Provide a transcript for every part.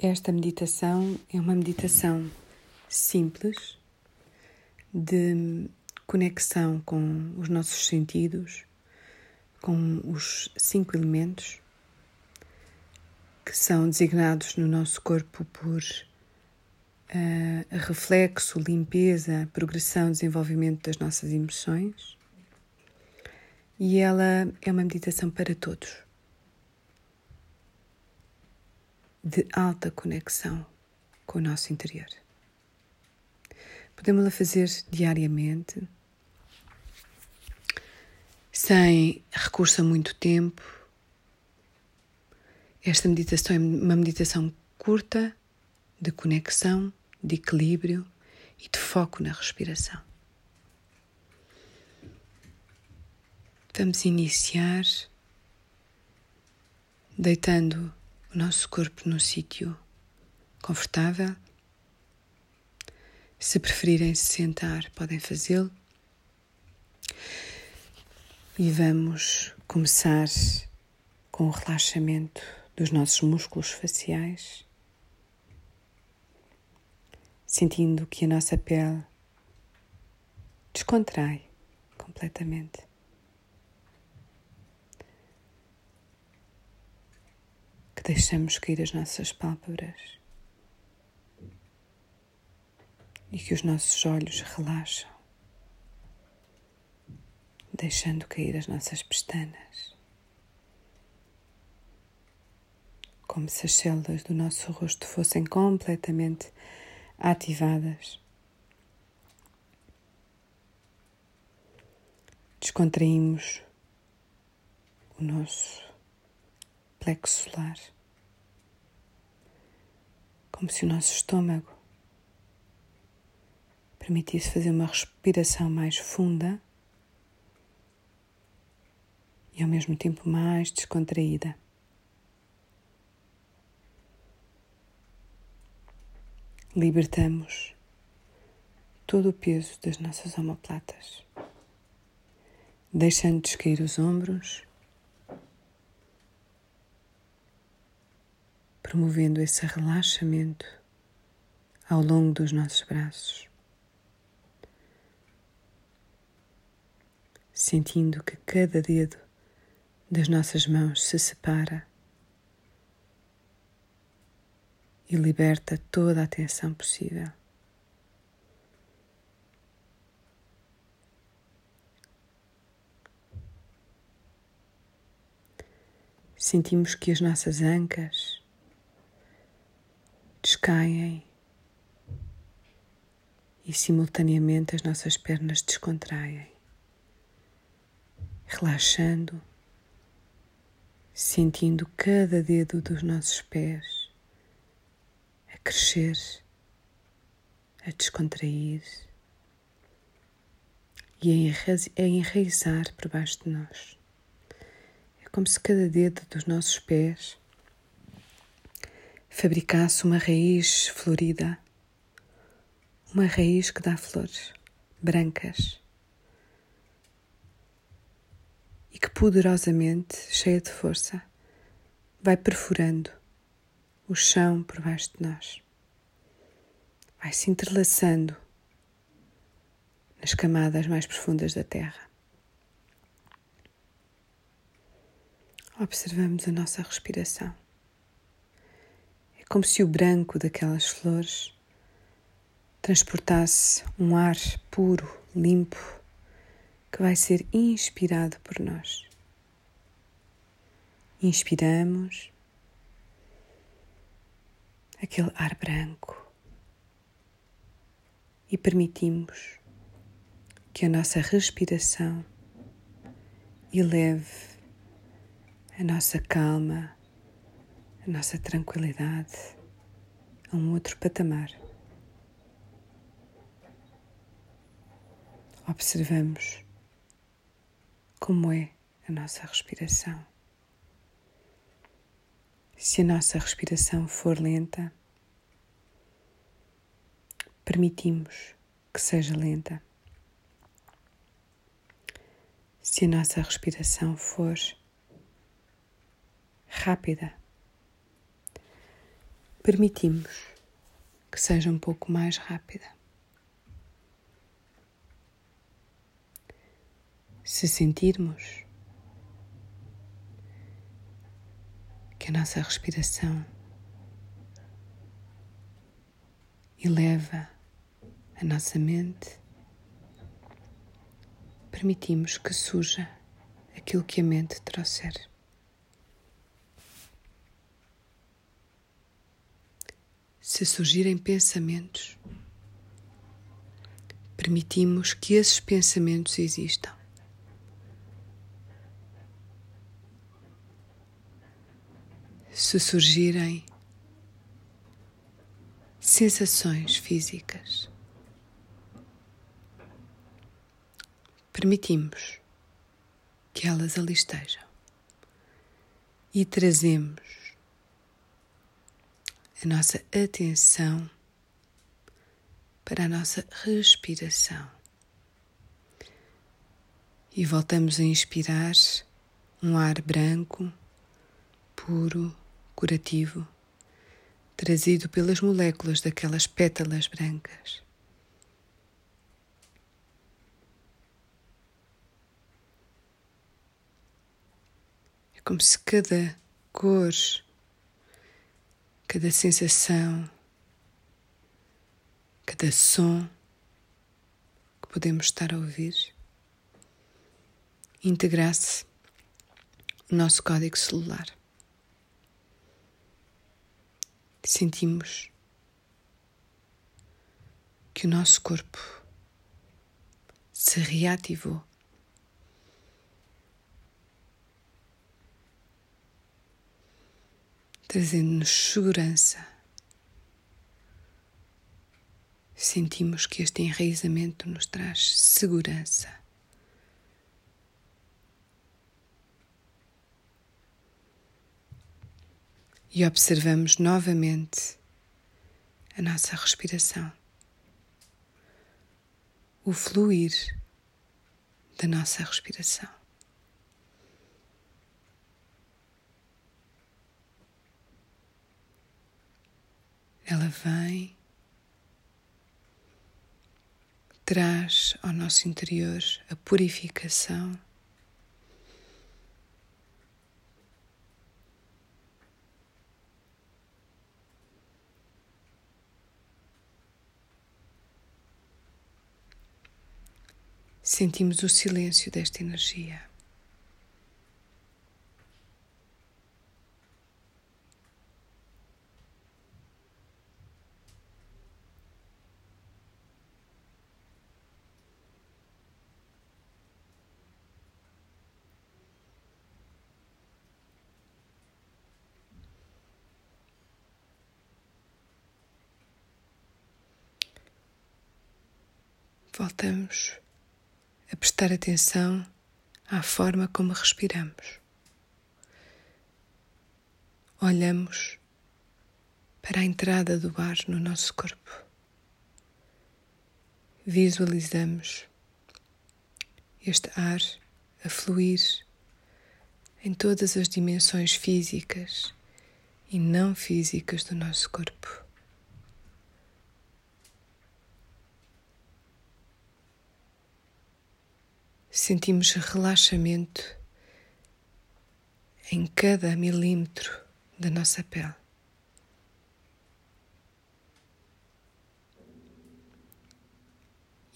Esta meditação é uma meditação simples de conexão com os nossos sentidos, com os cinco elementos que são designados no nosso corpo por uh, reflexo, limpeza, progressão, desenvolvimento das nossas emoções. E ela é uma meditação para todos. De alta conexão com o nosso interior. Podemos-la fazer diariamente, sem recurso a muito tempo. Esta meditação é uma meditação curta, de conexão, de equilíbrio e de foco na respiração. Vamos iniciar deitando nosso corpo num sítio confortável. Se preferirem se sentar, podem fazê-lo. E vamos começar com o relaxamento dos nossos músculos faciais, sentindo que a nossa pele descontrai completamente. Deixamos cair as nossas pálpebras e que os nossos olhos relaxam, deixando cair as nossas pestanas, como se as células do nosso rosto fossem completamente ativadas. Descontraímos o nosso plexo solar como se o nosso estômago permitisse fazer uma respiração mais funda e ao mesmo tempo mais descontraída. Libertamos todo o peso das nossas omoplatas, deixando descair os ombros promovendo esse relaxamento ao longo dos nossos braços, sentindo que cada dedo das nossas mãos se separa e liberta toda a tensão possível. Sentimos que as nossas ancas descaem e simultaneamente as nossas pernas descontraem, relaxando, sentindo cada dedo dos nossos pés a crescer, a descontrair e a enraizar por baixo de nós. É como se cada dedo dos nossos pés fabricasse uma raiz florida, uma raiz que dá flores brancas. E que poderosamente, cheia de força, vai perfurando o chão por baixo de nós, vai se entrelaçando nas camadas mais profundas da terra. Observamos a nossa respiração como se o branco daquelas flores transportasse um ar puro, limpo, que vai ser inspirado por nós. Inspiramos aquele ar branco e permitimos que a nossa respiração eleve a nossa calma nossa tranquilidade a um outro patamar. Observamos como é a nossa respiração. Se a nossa respiração for lenta, permitimos que seja lenta. Se a nossa respiração for rápida, permitimos que seja um pouco mais rápida. Se sentirmos que a nossa respiração eleva a nossa mente, permitimos que surja aquilo que a mente trouxer. Se surgirem pensamentos, permitimos que esses pensamentos existam. Se surgirem sensações físicas, permitimos que elas ali estejam e trazemos a nossa atenção para a nossa respiração. E voltamos a inspirar um ar branco, puro, curativo, trazido pelas moléculas daquelas pétalas brancas. como se cada cor, cada sensação, cada som que podemos estar a ouvir integrasse o nosso código celular. Sentimos que o nosso corpo se reativou trazendo-nos segurança. Sentimos que este enraizamento nos traz segurança. E observamos novamente a nossa respiração, o fluir da nossa respiração. Ela vem, traz ao nosso interior a purificação. Sentimos o silêncio desta energia. Voltamos a prestar atenção à forma como respiramos. Olhamos para a entrada do ar no nosso corpo. Visualizamos este ar a fluir em todas as dimensões físicas e não físicas do nosso corpo. Sentimos relaxamento em cada milímetro da nossa pele.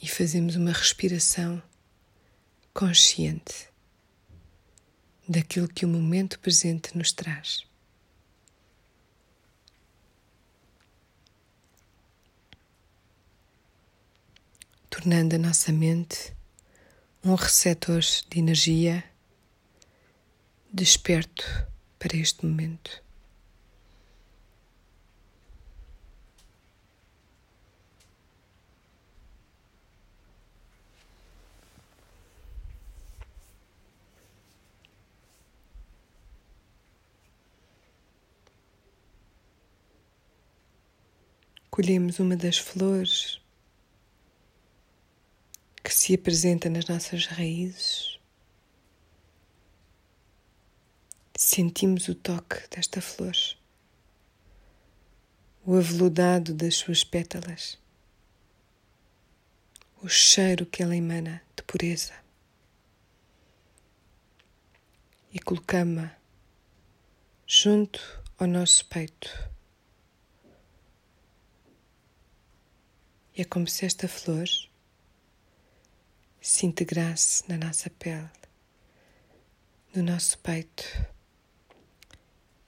E fazemos uma respiração consciente daquilo que o momento presente nos traz. Tornando a nossa mente um receptor de energia desperto para este momento. Colhemos uma das flores que se apresenta nas nossas raízes. Sentimos o toque desta flor. o aveludado das suas pétalas, o cheiro que ela emana de pureza. E colocamos-a junto ao nosso peito. E é como se esta flor se integrasse na nossa pele, no nosso peito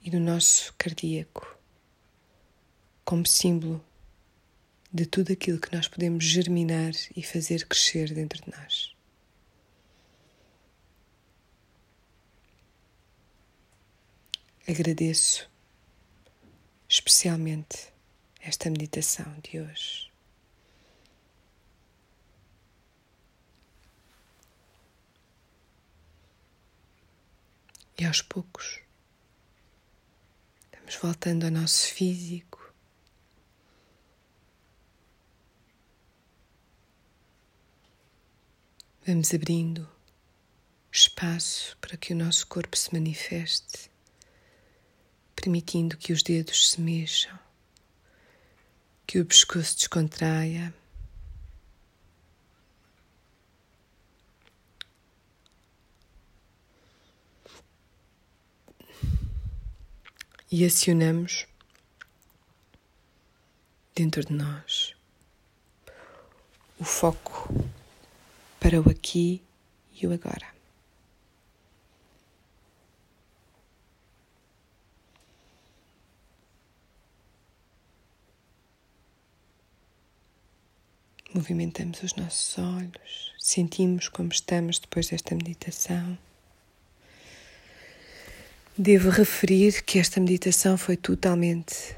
e no nosso cardíaco, como símbolo de tudo aquilo que nós podemos germinar e fazer crescer dentro de nós. Agradeço especialmente esta meditação de hoje. E aos poucos, vamos voltando ao nosso físico. Vamos abrindo espaço para que o nosso corpo se manifeste, permitindo que os dedos se mexam, que o pescoço descontraia. E acionamos dentro de nós o foco para o aqui e o agora. Movimentamos os nossos olhos, sentimos como estamos depois desta meditação. Devo referir que esta meditação foi totalmente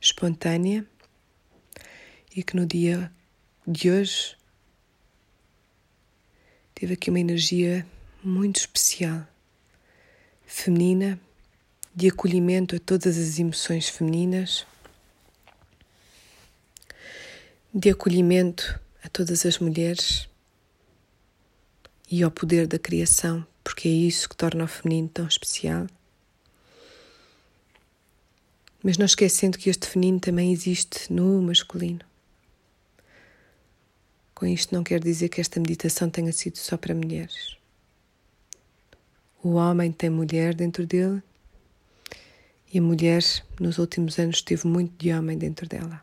espontânea e que no dia de hoje teve aqui uma energia muito especial, feminina, de acolhimento a todas as emoções femininas, de acolhimento a todas as mulheres e ao poder da criação porque é isso que torna o feminino tão especial. Mas não esquecendo que este feminino também existe no masculino. Com isto não quer dizer que esta meditação tenha sido só para mulheres. O homem tem mulher dentro dele e a mulher, nos últimos anos, teve muito de homem dentro dela.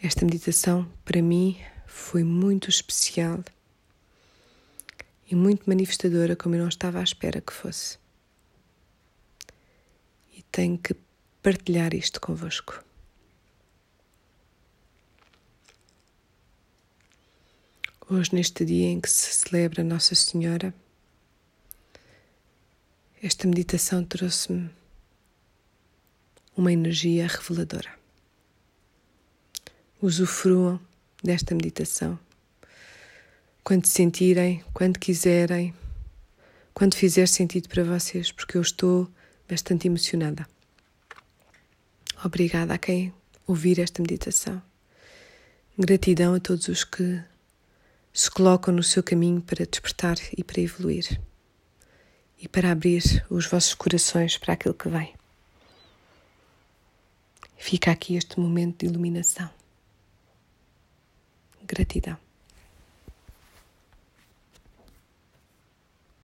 Esta meditação, para mim, foi muito especial e muito manifestadora como eu não estava à espera que fosse. E tenho que partilhar isto convosco. Hoje, neste dia em que se celebra Nossa Senhora, esta meditação trouxe-me uma energia reveladora. Usufruam desta meditação quando sentirem, quando quiserem, quando fizer sentido para vocês, porque eu estou bastante emocionada. Obrigada a quem ouvir esta meditação. Gratidão a todos os que se colocam no seu caminho para despertar e para evoluir e para abrir os vossos corações para aquilo que vem. Fica aqui este momento de iluminação. Gratidão.